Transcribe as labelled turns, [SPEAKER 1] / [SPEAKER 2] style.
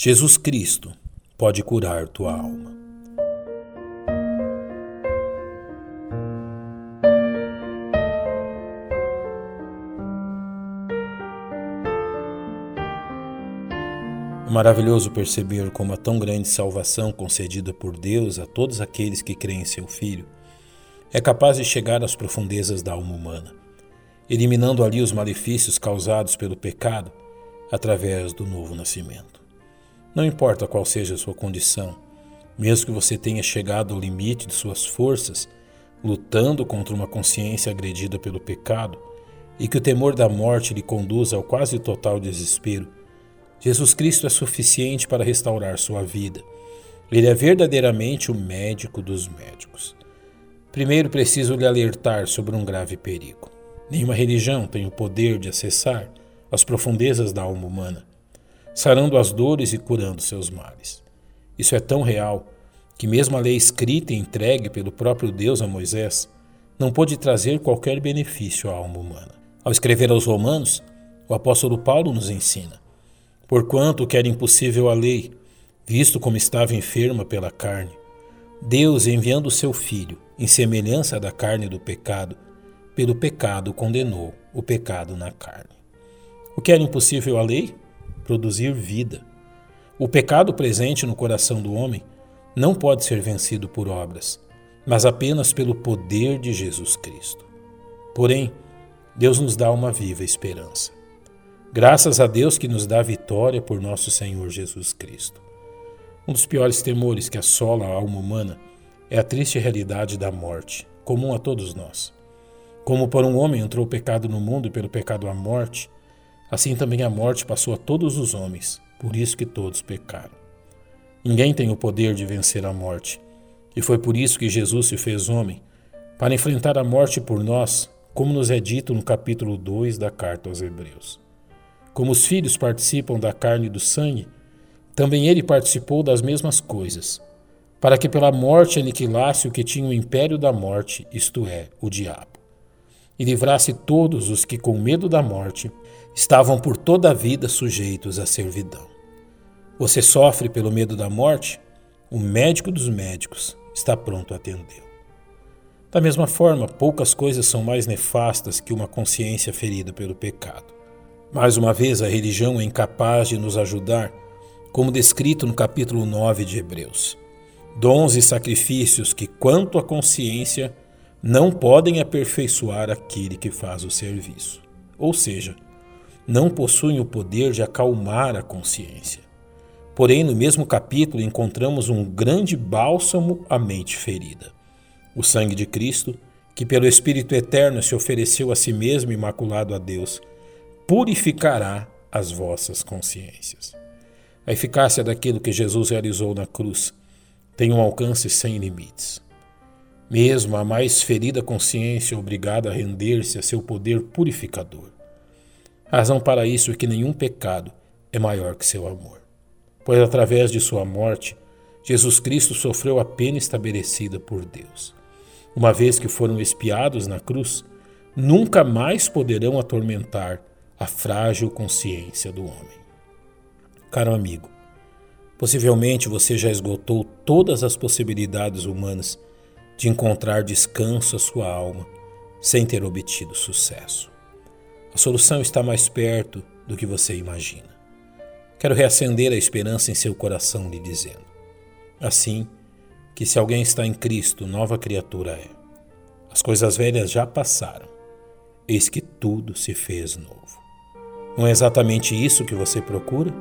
[SPEAKER 1] Jesus Cristo pode curar tua alma. É maravilhoso perceber como a tão grande salvação concedida por Deus a todos aqueles que creem em seu Filho é capaz de chegar às profundezas da alma humana, eliminando ali os malefícios causados pelo pecado através do novo nascimento. Não importa qual seja a sua condição, mesmo que você tenha chegado ao limite de suas forças, lutando contra uma consciência agredida pelo pecado e que o temor da morte lhe conduza ao quase total desespero, Jesus Cristo é suficiente para restaurar sua vida. Ele é verdadeiramente o médico dos médicos. Primeiro preciso lhe alertar sobre um grave perigo. Nenhuma religião tem o poder de acessar as profundezas da alma humana sarando as dores e curando seus males. Isso é tão real que, mesmo a lei escrita e entregue pelo próprio Deus a Moisés, não pôde trazer qualquer benefício à alma humana. Ao escrever aos Romanos, o apóstolo Paulo nos ensina: Porquanto que era impossível a lei, visto como estava enferma pela carne, Deus, enviando o seu Filho, em semelhança da carne do pecado, pelo pecado condenou o pecado na carne. O que era impossível à lei? Produzir vida. O pecado presente no coração do homem não pode ser vencido por obras, mas apenas pelo poder de Jesus Cristo. Porém, Deus nos dá uma viva esperança. Graças a Deus que nos dá vitória por nosso Senhor Jesus Cristo. Um dos piores temores que assola a alma humana é a triste realidade da morte, comum a todos nós. Como por um homem entrou o pecado no mundo e pelo pecado a morte, Assim também a morte passou a todos os homens, por isso que todos pecaram. Ninguém tem o poder de vencer a morte, e foi por isso que Jesus se fez homem, para enfrentar a morte por nós, como nos é dito no capítulo 2 da carta aos Hebreus. Como os filhos participam da carne e do sangue, também ele participou das mesmas coisas, para que pela morte aniquilasse o que tinha o império da morte, isto é, o diabo, e livrasse todos os que, com medo da morte, estavam por toda a vida sujeitos à servidão. Você sofre pelo medo da morte? O médico dos médicos está pronto a atendê-lo. Da mesma forma, poucas coisas são mais nefastas que uma consciência ferida pelo pecado. Mais uma vez, a religião é incapaz de nos ajudar, como descrito no capítulo 9 de Hebreus. Dons e sacrifícios que, quanto à consciência, não podem aperfeiçoar aquele que faz o serviço. Ou seja, não possuem o poder de acalmar a consciência. Porém, no mesmo capítulo encontramos um grande bálsamo à mente ferida. O sangue de Cristo, que pelo Espírito Eterno se ofereceu a si mesmo imaculado a Deus, purificará as vossas consciências. A eficácia daquilo que Jesus realizou na cruz tem um alcance sem limites. Mesmo a mais ferida consciência obrigada a render-se a seu poder purificador. Razão para isso é que nenhum pecado é maior que seu amor. Pois através de sua morte, Jesus Cristo sofreu a pena estabelecida por Deus. Uma vez que foram espiados na cruz, nunca mais poderão atormentar a frágil consciência do homem. Caro amigo, possivelmente você já esgotou todas as possibilidades humanas de encontrar descanso à sua alma sem ter obtido sucesso. A solução está mais perto do que você imagina. Quero reacender a esperança em seu coração, lhe dizendo: assim, que se alguém está em Cristo, nova criatura é. As coisas velhas já passaram, eis que tudo se fez novo. Não é exatamente isso que você procura?